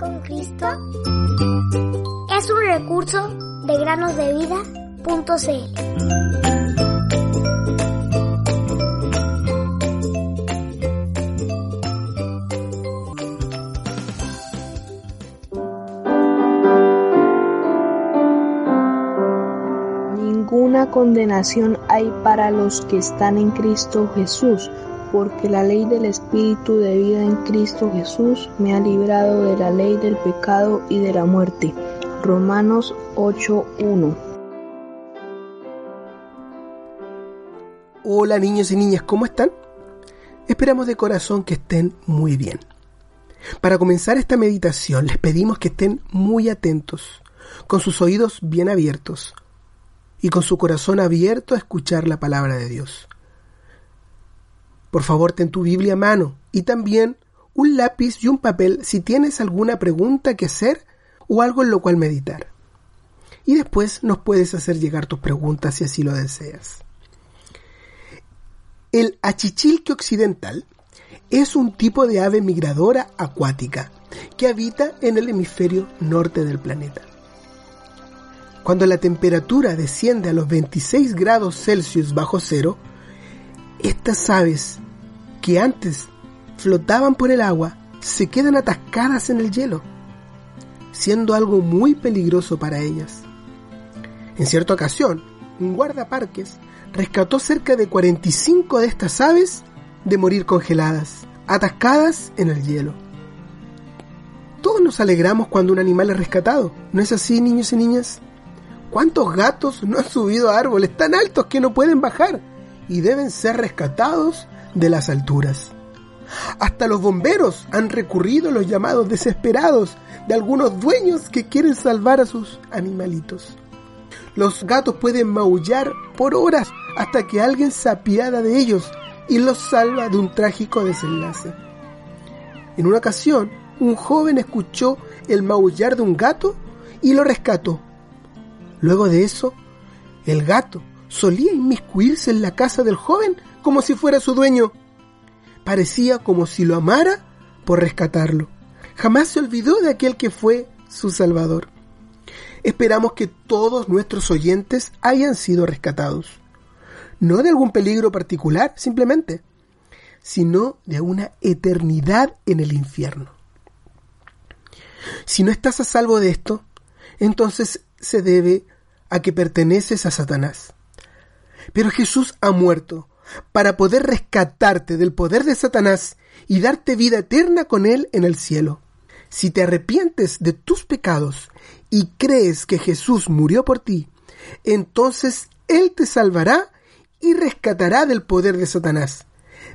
con Cristo es un recurso de granosdevida.cl. Condenación hay para los que están en Cristo Jesús porque la ley del Espíritu de vida en Cristo Jesús me ha librado de la ley del pecado y de la muerte. Romanos 8:1 Hola niños y niñas, ¿cómo están? Esperamos de corazón que estén muy bien. Para comenzar esta meditación les pedimos que estén muy atentos, con sus oídos bien abiertos y con su corazón abierto a escuchar la palabra de Dios. Por favor, ten tu Biblia a mano y también un lápiz y un papel si tienes alguna pregunta que hacer o algo en lo cual meditar. Y después nos puedes hacer llegar tus preguntas si así lo deseas. El achichilque occidental es un tipo de ave migradora acuática que habita en el hemisferio norte del planeta. Cuando la temperatura desciende a los 26 grados Celsius bajo cero, estas aves que antes flotaban por el agua se quedan atascadas en el hielo, siendo algo muy peligroso para ellas. En cierta ocasión, un guardaparques rescató cerca de 45 de estas aves de morir congeladas, atascadas en el hielo. Todos nos alegramos cuando un animal es rescatado, ¿no es así, niños y niñas? ¿Cuántos gatos no han subido a árboles tan altos que no pueden bajar? Y deben ser rescatados de las alturas. Hasta los bomberos han recurrido a los llamados desesperados de algunos dueños que quieren salvar a sus animalitos. Los gatos pueden maullar por horas hasta que alguien se apiada de ellos y los salva de un trágico desenlace. En una ocasión, un joven escuchó el maullar de un gato y lo rescató. Luego de eso, el gato solía inmiscuirse en la casa del joven como si fuera su dueño. Parecía como si lo amara por rescatarlo. Jamás se olvidó de aquel que fue su salvador. Esperamos que todos nuestros oyentes hayan sido rescatados. No de algún peligro particular, simplemente, sino de una eternidad en el infierno. Si no estás a salvo de esto, entonces se debe a que perteneces a Satanás. Pero Jesús ha muerto para poder rescatarte del poder de Satanás y darte vida eterna con Él en el cielo. Si te arrepientes de tus pecados y crees que Jesús murió por ti, entonces Él te salvará y rescatará del poder de Satanás.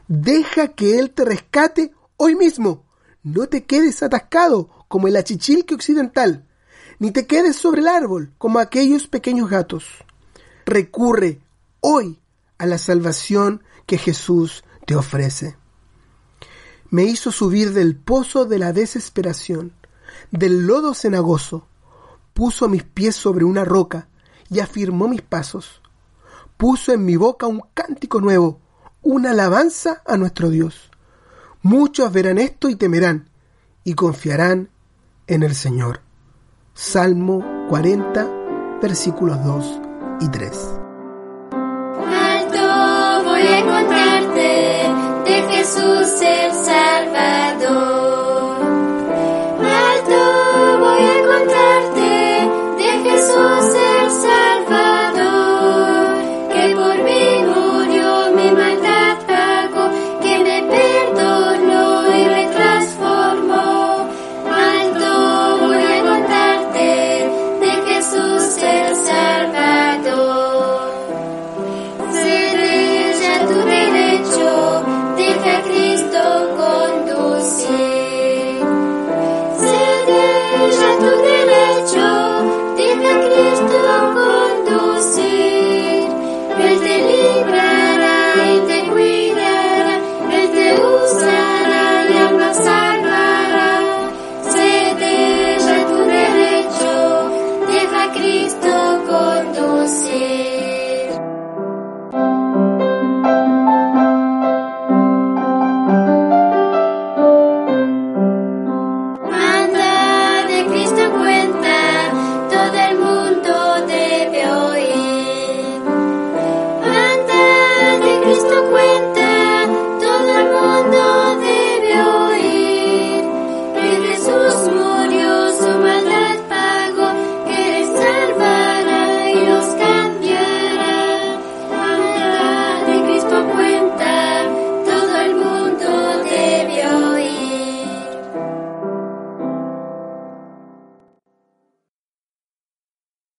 Deja que Él te rescate hoy mismo. No te quedes atascado como el achichilque occidental, ni te quedes sobre el árbol como aquellos pequeños gatos. Recurre hoy a la salvación que Jesús te ofrece. Me hizo subir del pozo de la desesperación, del lodo cenagoso, puso mis pies sobre una roca y afirmó mis pasos. Puso en mi boca un cántico nuevo, una alabanza a nuestro Dios. Muchos verán esto y temerán y confiarán en el Señor. Salmo 40, versículos 2 y 3. Jesús el Salvador.